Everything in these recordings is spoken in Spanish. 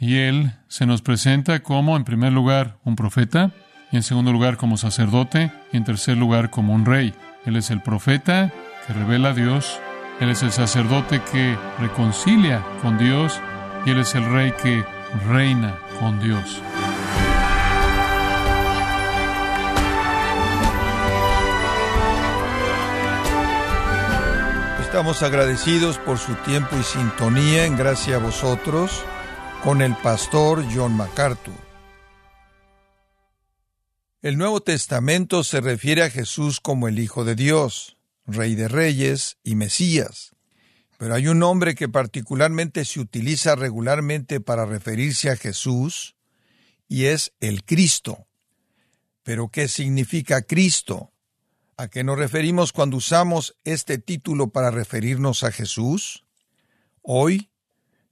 Y él se nos presenta como, en primer lugar, un profeta, y en segundo lugar como sacerdote, y en tercer lugar como un rey. Él es el profeta que revela a Dios, Él es el sacerdote que reconcilia con Dios, y Él es el rey que reina con Dios. Estamos agradecidos por su tiempo y sintonía en gracia a vosotros con el pastor John MacArthur. El Nuevo Testamento se refiere a Jesús como el Hijo de Dios, Rey de Reyes y Mesías. Pero hay un nombre que particularmente se utiliza regularmente para referirse a Jesús, y es el Cristo. ¿Pero qué significa Cristo? ¿A qué nos referimos cuando usamos este título para referirnos a Jesús? Hoy,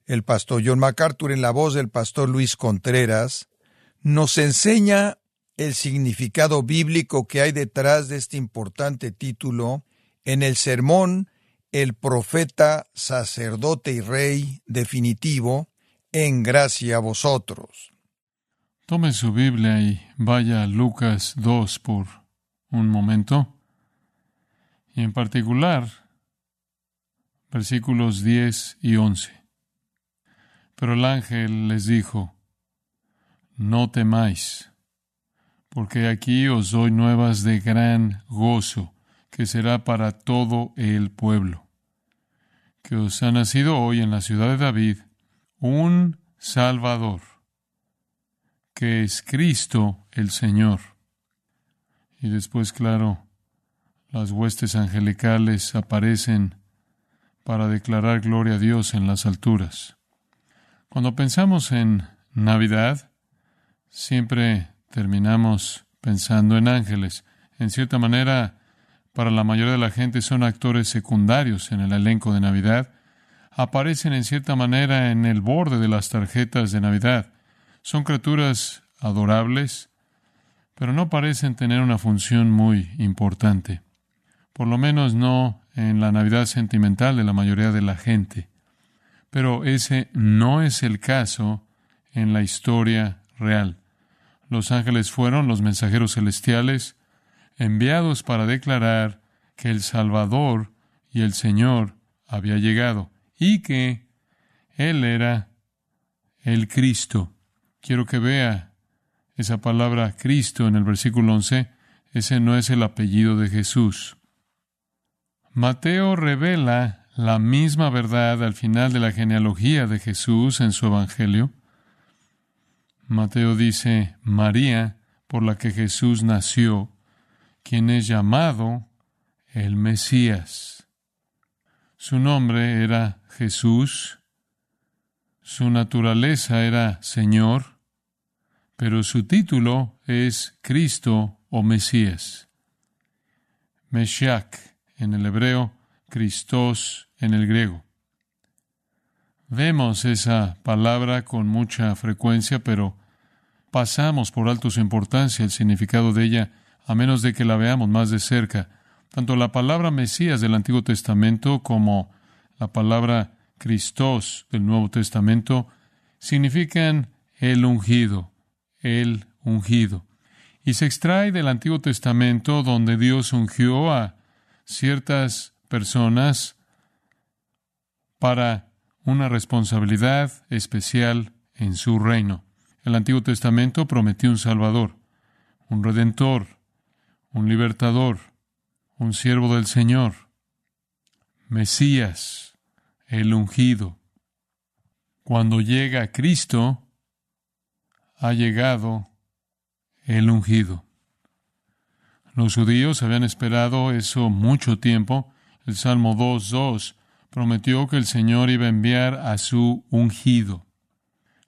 el pastor John MacArthur en la voz del pastor Luis Contreras nos enseña el significado bíblico que hay detrás de este importante título en el sermón El profeta, sacerdote y rey definitivo, en gracia a vosotros. Tome su Biblia y vaya a Lucas 2 por un momento y en particular versículos 10 y 11. Pero el ángel les dijo, no temáis, porque aquí os doy nuevas de gran gozo, que será para todo el pueblo, que os ha nacido hoy en la ciudad de David un Salvador, que es Cristo el Señor. Y después, claro, las huestes angelicales aparecen para declarar gloria a Dios en las alturas. Cuando pensamos en Navidad, siempre terminamos pensando en ángeles. En cierta manera, para la mayoría de la gente son actores secundarios en el elenco de Navidad. Aparecen en cierta manera en el borde de las tarjetas de Navidad. Son criaturas adorables, pero no parecen tener una función muy importante por lo menos no en la Navidad sentimental de la mayoría de la gente. Pero ese no es el caso en la historia real. Los ángeles fueron los mensajeros celestiales enviados para declarar que el Salvador y el Señor había llegado y que Él era el Cristo. Quiero que vea esa palabra Cristo en el versículo 11. Ese no es el apellido de Jesús. Mateo revela la misma verdad al final de la genealogía de Jesús en su Evangelio. Mateo dice, María, por la que Jesús nació, quien es llamado el Mesías. Su nombre era Jesús, su naturaleza era Señor, pero su título es Cristo o Mesías. Meshiach en el hebreo, Christos en el griego. Vemos esa palabra con mucha frecuencia, pero pasamos por alto su importancia, el significado de ella, a menos de que la veamos más de cerca. Tanto la palabra Mesías del Antiguo Testamento como la palabra Christos del Nuevo Testamento significan el ungido, el ungido. Y se extrae del Antiguo Testamento donde Dios ungió a ciertas personas para una responsabilidad especial en su reino. El Antiguo Testamento prometió un Salvador, un Redentor, un Libertador, un siervo del Señor, Mesías, el ungido. Cuando llega Cristo, ha llegado el ungido. Los judíos habían esperado eso mucho tiempo. El Salmo 2.2 prometió que el Señor iba a enviar a su ungido.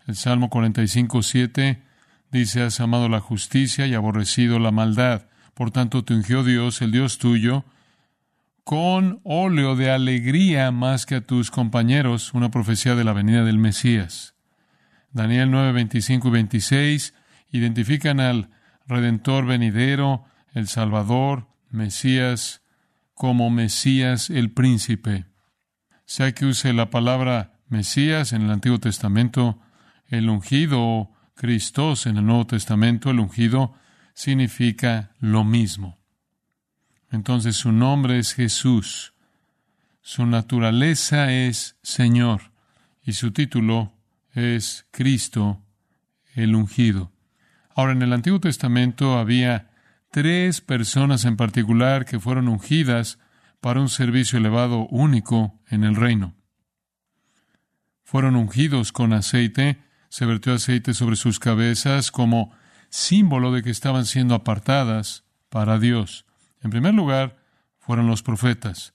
El Salmo 45.7 dice, has amado la justicia y aborrecido la maldad. Por tanto, te ungió Dios, el Dios tuyo, con óleo de alegría más que a tus compañeros, una profecía de la venida del Mesías. Daniel 9, 25 y 26 identifican al Redentor venidero, el Salvador, Mesías, como Mesías el príncipe. Sea que use la palabra Mesías en el Antiguo Testamento, el ungido Cristos en el Nuevo Testamento, el ungido significa lo mismo. Entonces su nombre es Jesús, su naturaleza es Señor y su título es Cristo el ungido. Ahora, en el Antiguo Testamento había tres personas en particular que fueron ungidas para un servicio elevado único en el reino. Fueron ungidos con aceite, se vertió aceite sobre sus cabezas como símbolo de que estaban siendo apartadas para Dios. En primer lugar, fueron los profetas.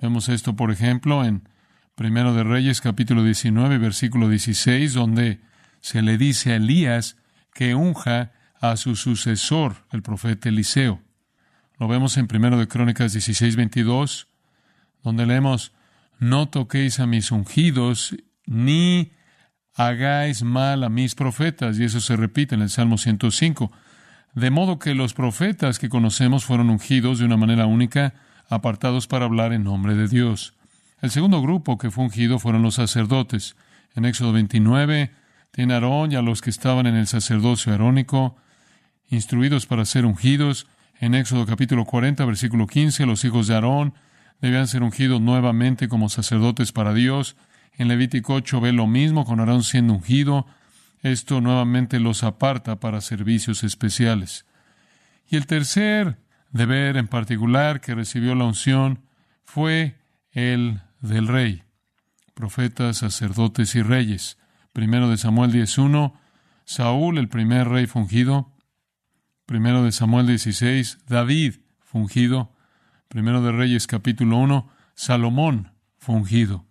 Vemos esto, por ejemplo, en Primero de Reyes, capítulo 19, versículo 16, donde se le dice a Elías que unja a su sucesor, el profeta Eliseo. Lo vemos en Primero de Crónicas 16, 22, donde leemos, no toquéis a mis ungidos, ni hagáis mal a mis profetas. Y eso se repite en el Salmo 105. De modo que los profetas que conocemos fueron ungidos de una manera única, apartados para hablar en nombre de Dios. El segundo grupo que fue ungido fueron los sacerdotes. En Éxodo 29 tiene Aarón y a los que estaban en el sacerdocio arónico, instruidos para ser ungidos. En Éxodo capítulo 40, versículo 15, los hijos de Aarón debían ser ungidos nuevamente como sacerdotes para Dios. En Levítico 8 ve lo mismo con Aarón siendo ungido. Esto nuevamente los aparta para servicios especiales. Y el tercer deber en particular que recibió la unción fue el del rey, profetas, sacerdotes y reyes. Primero de Samuel 10.1, Saúl, el primer rey fungido. Primero de Samuel 16, David fungido. Primero de Reyes capítulo 1, Salomón fungido.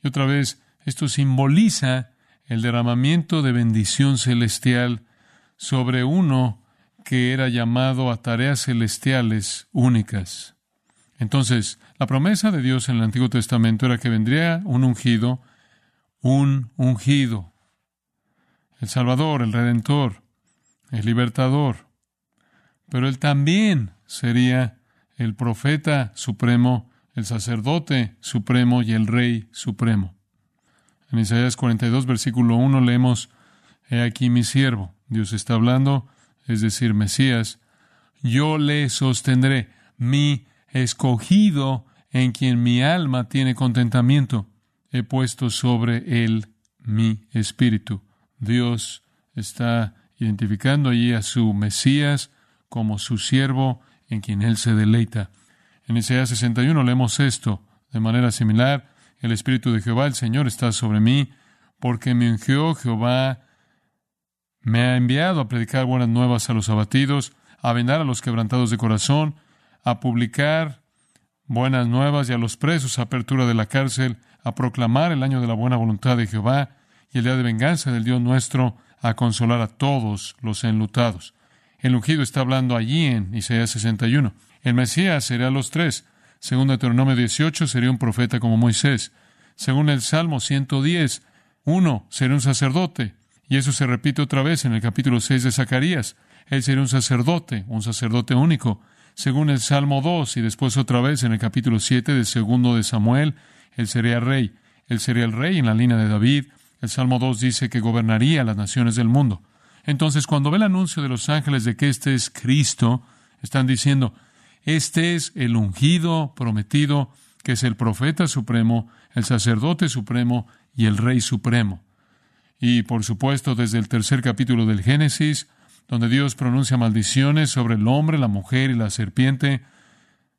Y otra vez, esto simboliza el derramamiento de bendición celestial sobre uno que era llamado a tareas celestiales únicas. Entonces, la promesa de Dios en el Antiguo Testamento era que vendría un ungido, un ungido, el Salvador, el Redentor, el Libertador, pero él también sería el profeta supremo, el sacerdote supremo y el rey supremo. En Isaías 42, versículo 1 leemos, He aquí mi siervo, Dios está hablando, es decir, Mesías, yo le sostendré, mi escogido en quien mi alma tiene contentamiento. He puesto sobre él mi espíritu. Dios está identificando allí a su Mesías como su siervo en quien él se deleita. En Isaías 61 leemos esto de manera similar. El Espíritu de Jehová, el Señor, está sobre mí, porque me ungió Jehová, me ha enviado a predicar buenas nuevas a los abatidos, a vendar a los quebrantados de corazón, a publicar buenas nuevas y a los presos apertura de la cárcel, a proclamar el año de la buena voluntad de Jehová y el día de venganza del Dios nuestro, a consolar a todos los enlutados. El ungido está hablando allí en Isaías 61. El Mesías sería los tres. Según Deuteronomio 18, sería un profeta como Moisés. Según el Salmo 110, uno sería un sacerdote. Y eso se repite otra vez en el capítulo 6 de Zacarías. Él sería un sacerdote, un sacerdote único según el Salmo 2 y después otra vez en el capítulo 7 del segundo de Samuel, él sería rey. Él sería el rey en la línea de David. El Salmo 2 dice que gobernaría las naciones del mundo. Entonces, cuando ve el anuncio de los ángeles de que este es Cristo, están diciendo, este es el ungido prometido, que es el profeta supremo, el sacerdote supremo y el rey supremo. Y por supuesto, desde el tercer capítulo del Génesis, donde Dios pronuncia maldiciones sobre el hombre, la mujer y la serpiente,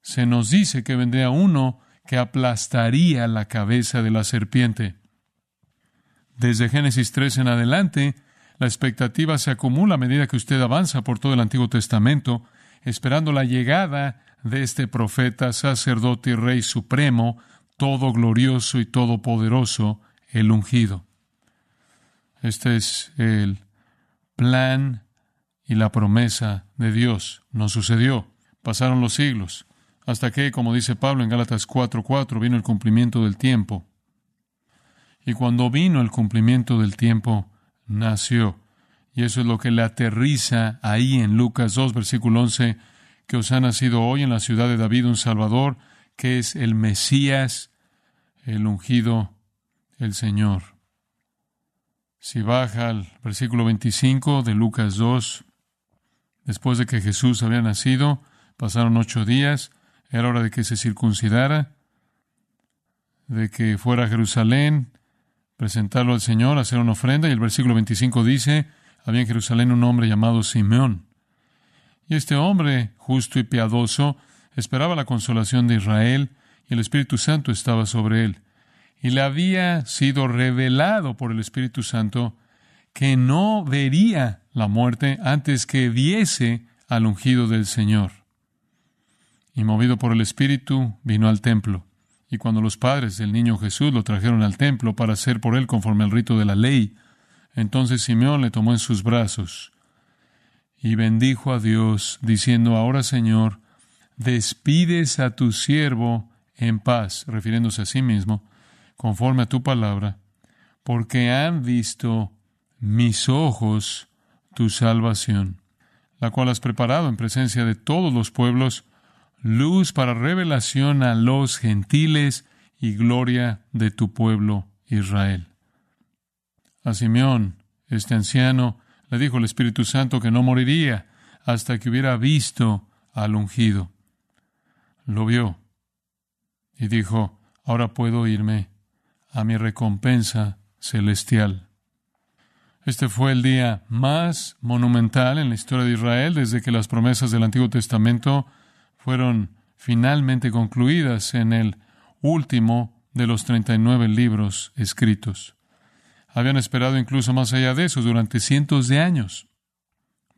se nos dice que vendría uno que aplastaría la cabeza de la serpiente. Desde Génesis 3 en adelante, la expectativa se acumula a medida que usted avanza por todo el Antiguo Testamento, esperando la llegada de este profeta, sacerdote y rey supremo, todo glorioso y todopoderoso, el ungido. Este es el plan y la promesa de Dios no sucedió. Pasaron los siglos, hasta que, como dice Pablo en Gálatas 4:4, vino el cumplimiento del tiempo. Y cuando vino el cumplimiento del tiempo, nació. Y eso es lo que le aterriza ahí en Lucas 2, versículo 11, que os ha nacido hoy en la ciudad de David un Salvador, que es el Mesías, el ungido, el Señor. Si baja al versículo 25 de Lucas 2, después de que Jesús había nacido, pasaron ocho días, era hora de que se circuncidara, de que fuera a Jerusalén, presentarlo al Señor, hacer una ofrenda, y el versículo 25 dice, había en Jerusalén un hombre llamado Simeón. Y este hombre, justo y piadoso, esperaba la consolación de Israel, y el Espíritu Santo estaba sobre él y le había sido revelado por el Espíritu Santo que no vería la muerte antes que viese al ungido del Señor. Y movido por el Espíritu, vino al templo. Y cuando los padres del niño Jesús lo trajeron al templo para hacer por él conforme al rito de la ley, entonces Simeón le tomó en sus brazos y bendijo a Dios, diciendo, Ahora Señor, despides a tu siervo en paz, refiriéndose a sí mismo, conforme a tu palabra, porque han visto mis ojos tu salvación, la cual has preparado en presencia de todos los pueblos, luz para revelación a los gentiles y gloria de tu pueblo Israel. A Simeón, este anciano, le dijo el Espíritu Santo que no moriría hasta que hubiera visto al ungido. Lo vio y dijo, ahora puedo irme a mi recompensa celestial. Este fue el día más monumental en la historia de Israel desde que las promesas del Antiguo Testamento fueron finalmente concluidas en el último de los 39 libros escritos. Habían esperado incluso más allá de eso durante cientos de años.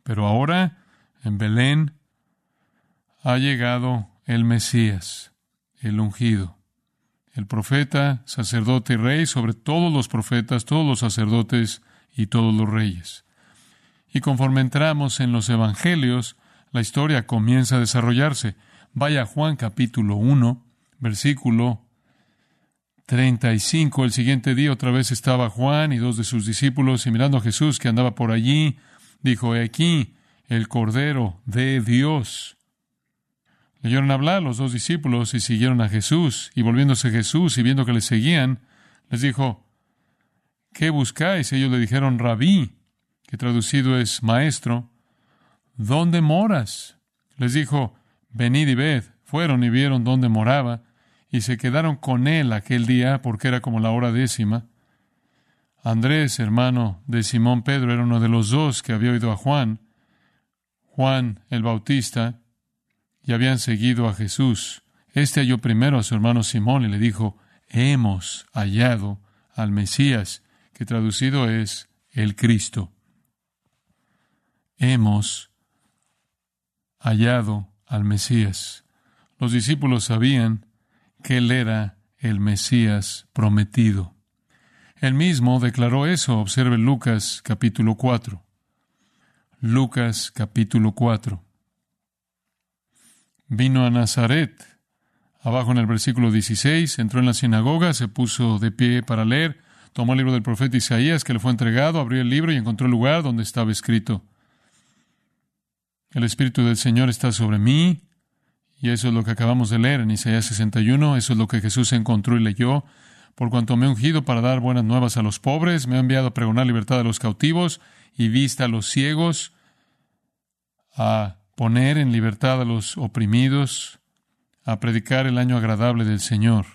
Pero ahora, en Belén, ha llegado el Mesías, el ungido el profeta, sacerdote y rey sobre todos los profetas, todos los sacerdotes y todos los reyes. Y conforme entramos en los evangelios, la historia comienza a desarrollarse. Vaya Juan capítulo 1, versículo 35. El siguiente día otra vez estaba Juan y dos de sus discípulos y mirando a Jesús que andaba por allí, dijo, he aquí el Cordero de Dios Leyeron hablar los dos discípulos y siguieron a Jesús. Y volviéndose Jesús y viendo que le seguían, les dijo, ¿qué buscáis? Ellos le dijeron, rabí, que traducido es maestro. ¿Dónde moras? Les dijo, venid y ved. Fueron y vieron dónde moraba y se quedaron con él aquel día porque era como la hora décima. Andrés, hermano de Simón Pedro, era uno de los dos que había oído a Juan. Juan el Bautista y habían seguido a Jesús. Este halló primero a su hermano Simón y le dijo, hemos hallado al Mesías, que traducido es el Cristo. Hemos hallado al Mesías. Los discípulos sabían que él era el Mesías prometido. Él mismo declaró eso, observe Lucas capítulo 4. Lucas capítulo 4 vino a Nazaret. Abajo en el versículo 16, entró en la sinagoga, se puso de pie para leer, tomó el libro del profeta Isaías que le fue entregado, abrió el libro y encontró el lugar donde estaba escrito. El Espíritu del Señor está sobre mí, y eso es lo que acabamos de leer en Isaías 61, eso es lo que Jesús encontró y leyó, por cuanto me he ungido para dar buenas nuevas a los pobres, me ha enviado a pregonar libertad a los cautivos y vista a los ciegos, a poner en libertad a los oprimidos, a predicar el año agradable del Señor.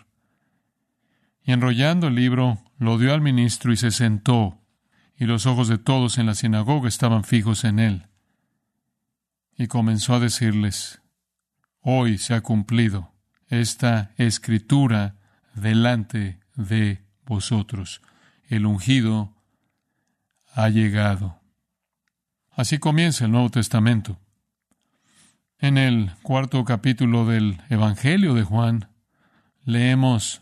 Y enrollando el libro, lo dio al ministro y se sentó, y los ojos de todos en la sinagoga estaban fijos en él. Y comenzó a decirles, Hoy se ha cumplido esta escritura delante de vosotros. El ungido ha llegado. Así comienza el Nuevo Testamento. En el cuarto capítulo del Evangelio de Juan, leemos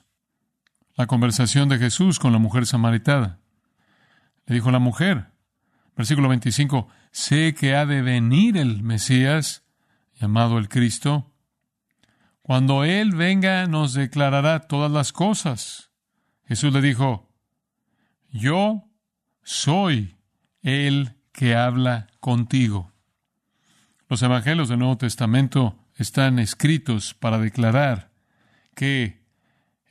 la conversación de Jesús con la mujer samaritana. Le dijo la mujer, versículo 25, sé que ha de venir el Mesías, llamado el Cristo. Cuando Él venga nos declarará todas las cosas. Jesús le dijo, yo soy el que habla contigo. Los evangelios del Nuevo Testamento están escritos para declarar que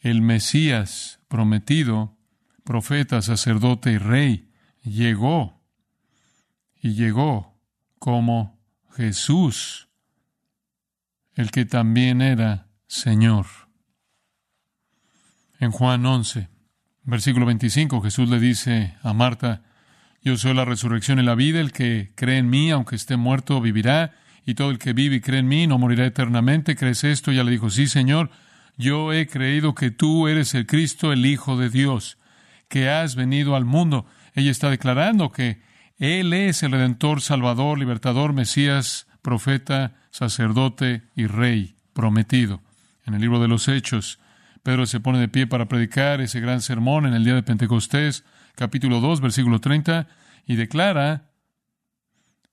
el Mesías prometido, profeta, sacerdote y rey, llegó y llegó como Jesús, el que también era Señor. En Juan 11, versículo 25, Jesús le dice a Marta, yo soy la resurrección y la vida, el que cree en mí, aunque esté muerto, vivirá, y todo el que vive y cree en mí no morirá eternamente. ¿Crees esto? Ya le dijo, sí, Señor, yo he creído que tú eres el Cristo, el Hijo de Dios, que has venido al mundo. Ella está declarando que Él es el Redentor, Salvador, Libertador, Mesías, profeta, sacerdote y Rey prometido. En el libro de los Hechos, Pedro se pone de pie para predicar ese gran sermón en el día de Pentecostés, capítulo 2, versículo 30, y declara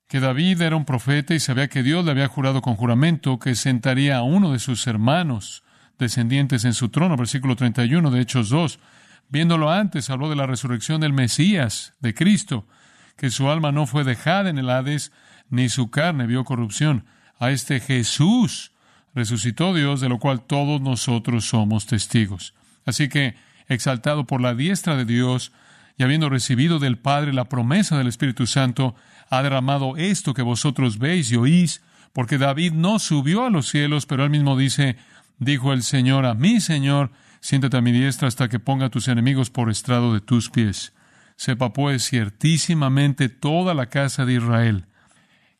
que David era un profeta y sabía que Dios le había jurado con juramento que sentaría a uno de sus hermanos descendientes en su trono, versículo 31 de Hechos 2. Viéndolo antes, habló de la resurrección del Mesías, de Cristo, que su alma no fue dejada en el Hades, ni su carne vio corrupción. A este Jesús resucitó Dios, de lo cual todos nosotros somos testigos. Así que, exaltado por la diestra de Dios, y habiendo recibido del Padre la promesa del Espíritu Santo, ha derramado esto que vosotros veis y oís, porque David no subió a los cielos, pero él mismo dice, dijo el Señor a mi Señor, siéntate a mi diestra hasta que ponga a tus enemigos por estrado de tus pies. Sepa pues ciertísimamente toda la casa de Israel,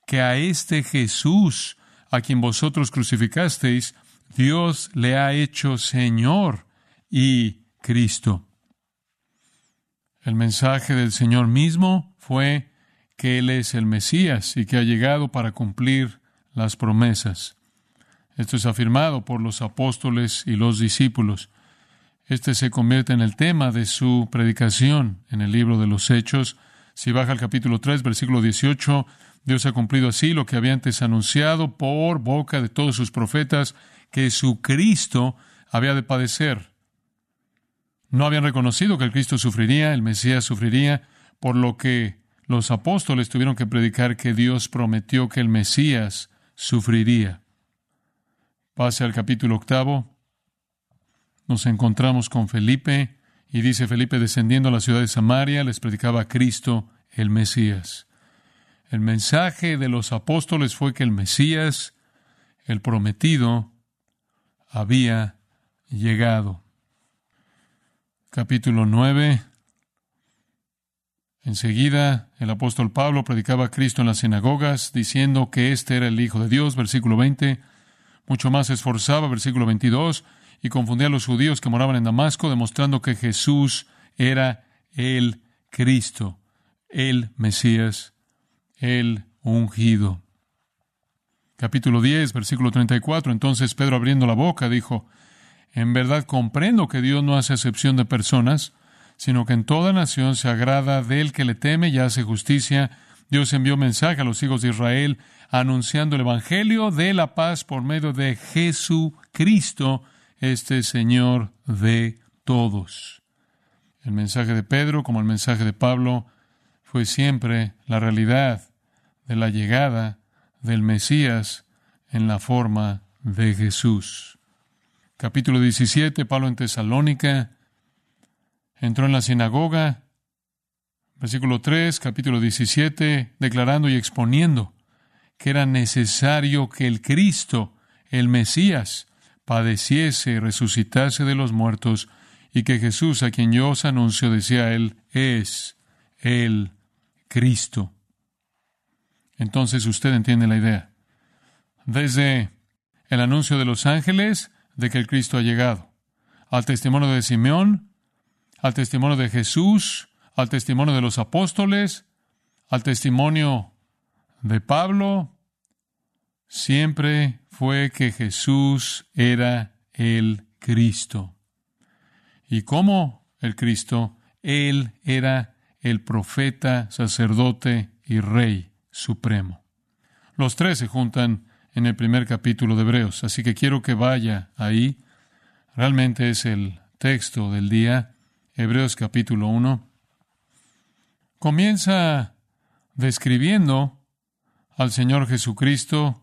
que a este Jesús, a quien vosotros crucificasteis, Dios le ha hecho Señor y Cristo. El mensaje del Señor mismo fue que Él es el Mesías y que ha llegado para cumplir las promesas. Esto es afirmado por los apóstoles y los discípulos. Este se convierte en el tema de su predicación en el libro de los Hechos. Si baja al capítulo 3, versículo 18, Dios ha cumplido así lo que había antes anunciado por boca de todos sus profetas, que su Cristo había de padecer. No habían reconocido que el Cristo sufriría, el Mesías sufriría, por lo que los apóstoles tuvieron que predicar que Dios prometió que el Mesías sufriría. Pase al capítulo octavo. Nos encontramos con Felipe y dice Felipe descendiendo a la ciudad de Samaria les predicaba a Cristo el Mesías. El mensaje de los apóstoles fue que el Mesías, el prometido, había llegado. Capítulo 9. Enseguida el apóstol Pablo predicaba a Cristo en las sinagogas, diciendo que éste era el Hijo de Dios, versículo 20 mucho más esforzaba, versículo 22, y confundía a los judíos que moraban en Damasco, demostrando que Jesús era el Cristo, el Mesías, el ungido. Capítulo 10, versículo 34. Entonces Pedro abriendo la boca dijo, En verdad comprendo que Dios no hace excepción de personas, sino que en toda nación se agrada del que le teme y hace justicia. Dios envió mensaje a los hijos de Israel anunciando el Evangelio de la paz por medio de Jesucristo, este Señor de todos. El mensaje de Pedro, como el mensaje de Pablo, fue siempre la realidad de la llegada del Mesías en la forma de Jesús. Capítulo 17, Pablo en Tesalónica, entró en la sinagoga, versículo 3, capítulo 17, declarando y exponiendo que era necesario que el Cristo, el Mesías, padeciese resucitase de los muertos, y que Jesús, a quien yo os anuncio, decía él, es el Cristo. Entonces usted entiende la idea. Desde el anuncio de los ángeles de que el Cristo ha llegado, al testimonio de Simeón, al testimonio de Jesús, al testimonio de los apóstoles, al testimonio de Pablo, siempre fue que Jesús era el Cristo. Y como el Cristo, Él era el profeta, sacerdote y rey supremo. Los tres se juntan en el primer capítulo de Hebreos, así que quiero que vaya ahí. Realmente es el texto del día, Hebreos capítulo 1. Comienza describiendo al Señor Jesucristo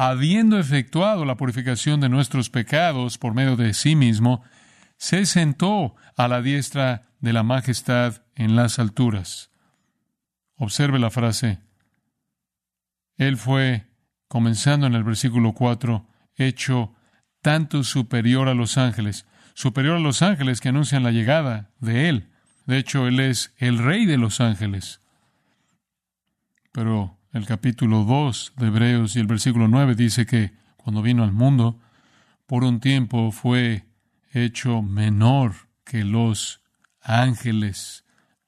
habiendo efectuado la purificación de nuestros pecados por medio de sí mismo, se sentó a la diestra de la majestad en las alturas. Observe la frase. Él fue, comenzando en el versículo 4, hecho tanto superior a los ángeles, superior a los ángeles que anuncian la llegada de Él. De hecho, Él es el rey de los ángeles. Pero el capítulo 2 de Hebreos y el versículo 9 dice que cuando vino al mundo, por un tiempo fue hecho menor que los ángeles,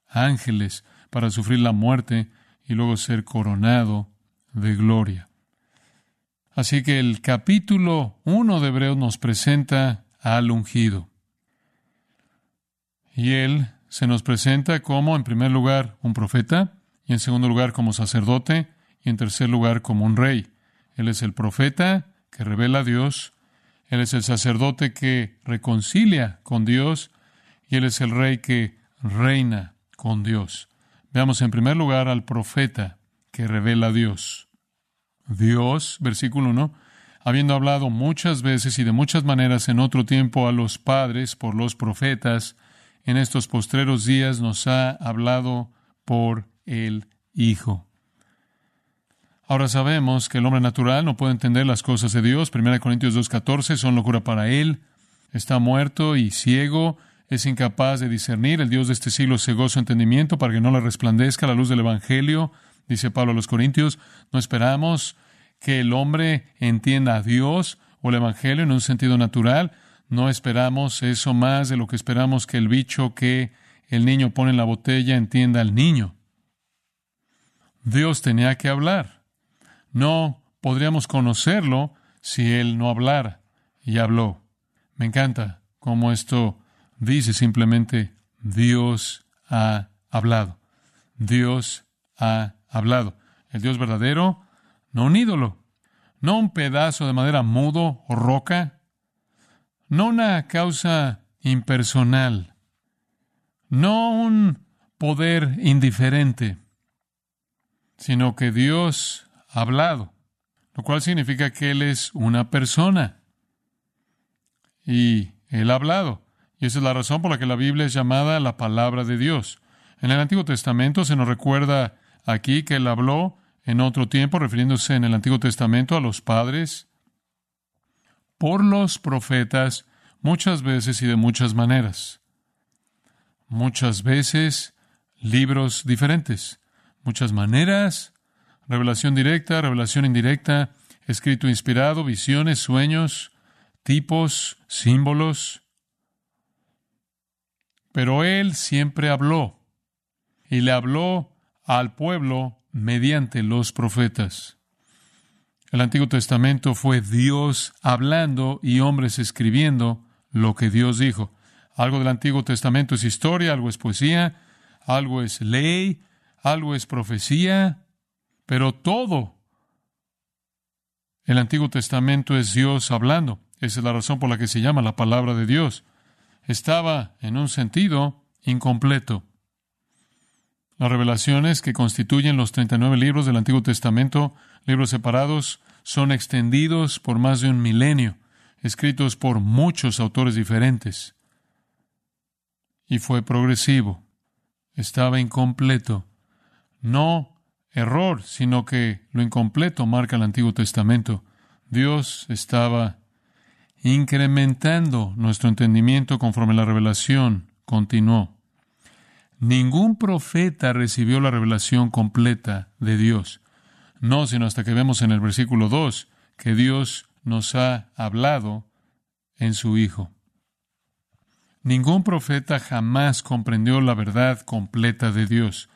ángeles, para sufrir la muerte y luego ser coronado de gloria. Así que el capítulo 1 de Hebreos nos presenta al ungido. Y él se nos presenta como, en primer lugar, un profeta, y en segundo lugar como sacerdote, y en tercer lugar como un rey. Él es el profeta que revela a Dios, él es el sacerdote que reconcilia con Dios, y él es el rey que reina con Dios. Veamos en primer lugar al profeta que revela a Dios. Dios, versículo 1, habiendo hablado muchas veces y de muchas maneras en otro tiempo a los padres por los profetas, en estos postreros días nos ha hablado por el Hijo. Ahora sabemos que el hombre natural no puede entender las cosas de Dios. 1 Corintios 2.14 son locura para él. Está muerto y ciego, es incapaz de discernir. El Dios de este siglo cegó su entendimiento para que no le resplandezca la luz del Evangelio dice Pablo a los Corintios, no esperamos que el hombre entienda a Dios o el Evangelio en un sentido natural, no esperamos eso más de lo que esperamos que el bicho que el niño pone en la botella entienda al niño. Dios tenía que hablar. No podríamos conocerlo si Él no hablara. Y habló. Me encanta cómo esto dice simplemente Dios ha hablado. Dios ha hablado. El Dios verdadero, no un ídolo, no un pedazo de madera mudo o roca, no una causa impersonal, no un poder indiferente, sino que Dios hablado, lo cual significa que Él es una persona. Y Él ha hablado. Y esa es la razón por la que la Biblia es llamada la palabra de Dios. En el Antiguo Testamento se nos recuerda aquí que él habló en otro tiempo, refiriéndose en el Antiguo Testamento a los padres, por los profetas, muchas veces y de muchas maneras. Muchas veces libros diferentes, muchas maneras, revelación directa, revelación indirecta, escrito inspirado, visiones, sueños, tipos, símbolos. Pero él siempre habló, y le habló al pueblo mediante los profetas. El Antiguo Testamento fue Dios hablando y hombres escribiendo lo que Dios dijo. Algo del Antiguo Testamento es historia, algo es poesía, algo es ley, algo es profecía, pero todo el Antiguo Testamento es Dios hablando. Esa es la razón por la que se llama la palabra de Dios. Estaba, en un sentido, incompleto. Las revelaciones que constituyen los 39 libros del Antiguo Testamento, libros separados, son extendidos por más de un milenio, escritos por muchos autores diferentes. Y fue progresivo. Estaba incompleto. No error, sino que lo incompleto marca el Antiguo Testamento. Dios estaba incrementando nuestro entendimiento conforme la revelación continuó. Ningún profeta recibió la revelación completa de Dios. No, sino hasta que vemos en el versículo 2 que Dios nos ha hablado en su Hijo. Ningún profeta jamás comprendió la verdad completa de Dios.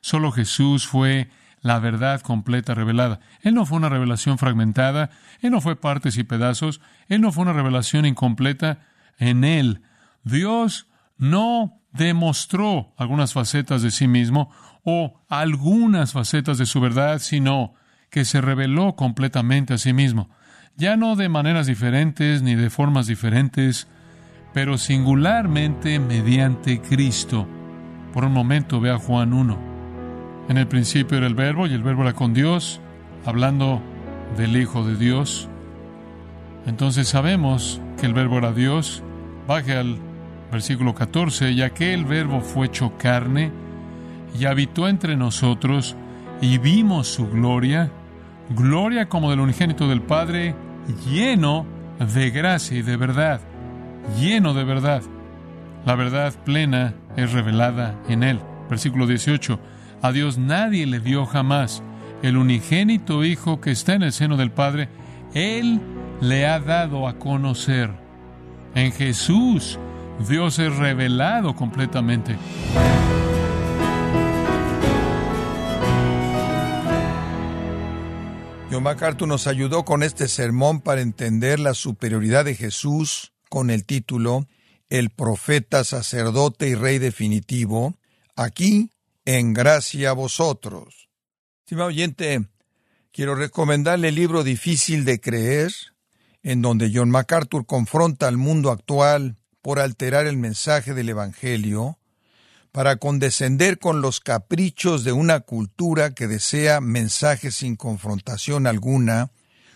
Solo Jesús fue la verdad completa revelada. Él no fue una revelación fragmentada, Él no fue partes y pedazos, Él no fue una revelación incompleta. En Él, Dios no demostró algunas facetas de sí mismo o algunas facetas de su verdad, sino que se reveló completamente a sí mismo, ya no de maneras diferentes ni de formas diferentes, pero singularmente mediante Cristo. Por un momento ve a Juan 1. En el principio era el verbo y el verbo era con Dios, hablando del Hijo de Dios. Entonces sabemos que el verbo era Dios. Baje al versículo 14, ya que el verbo fue hecho carne y habitó entre nosotros y vimos su gloria, gloria como del unigénito del Padre, lleno de gracia y de verdad, lleno de verdad. La verdad plena es revelada en él. Versículo 18. A Dios nadie le vio jamás. El unigénito Hijo que está en el seno del Padre, Él le ha dado a conocer. En Jesús Dios es revelado completamente. John MacArthur nos ayudó con este sermón para entender la superioridad de Jesús con el título El profeta, sacerdote y rey definitivo, aquí en gracia a vosotros. Estimado oyente, quiero recomendarle el libro Difícil de creer, en donde John MacArthur confronta al mundo actual por alterar el mensaje del Evangelio para condescender con los caprichos de una cultura que desea mensajes sin confrontación alguna,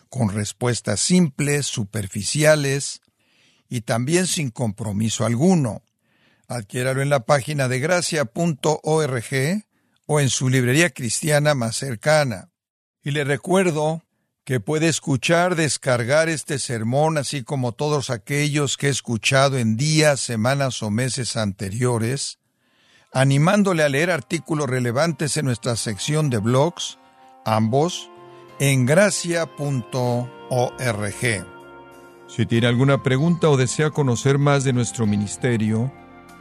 con respuestas simples, superficiales y también sin compromiso alguno. Adquiéralo en la página de gracia.org o en su librería cristiana más cercana. Y le recuerdo que puede escuchar, descargar este sermón, así como todos aquellos que he escuchado en días, semanas o meses anteriores, animándole a leer artículos relevantes en nuestra sección de blogs, ambos en gracia.org. Si tiene alguna pregunta o desea conocer más de nuestro ministerio,